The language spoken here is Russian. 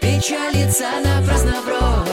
печалится напрасно брод.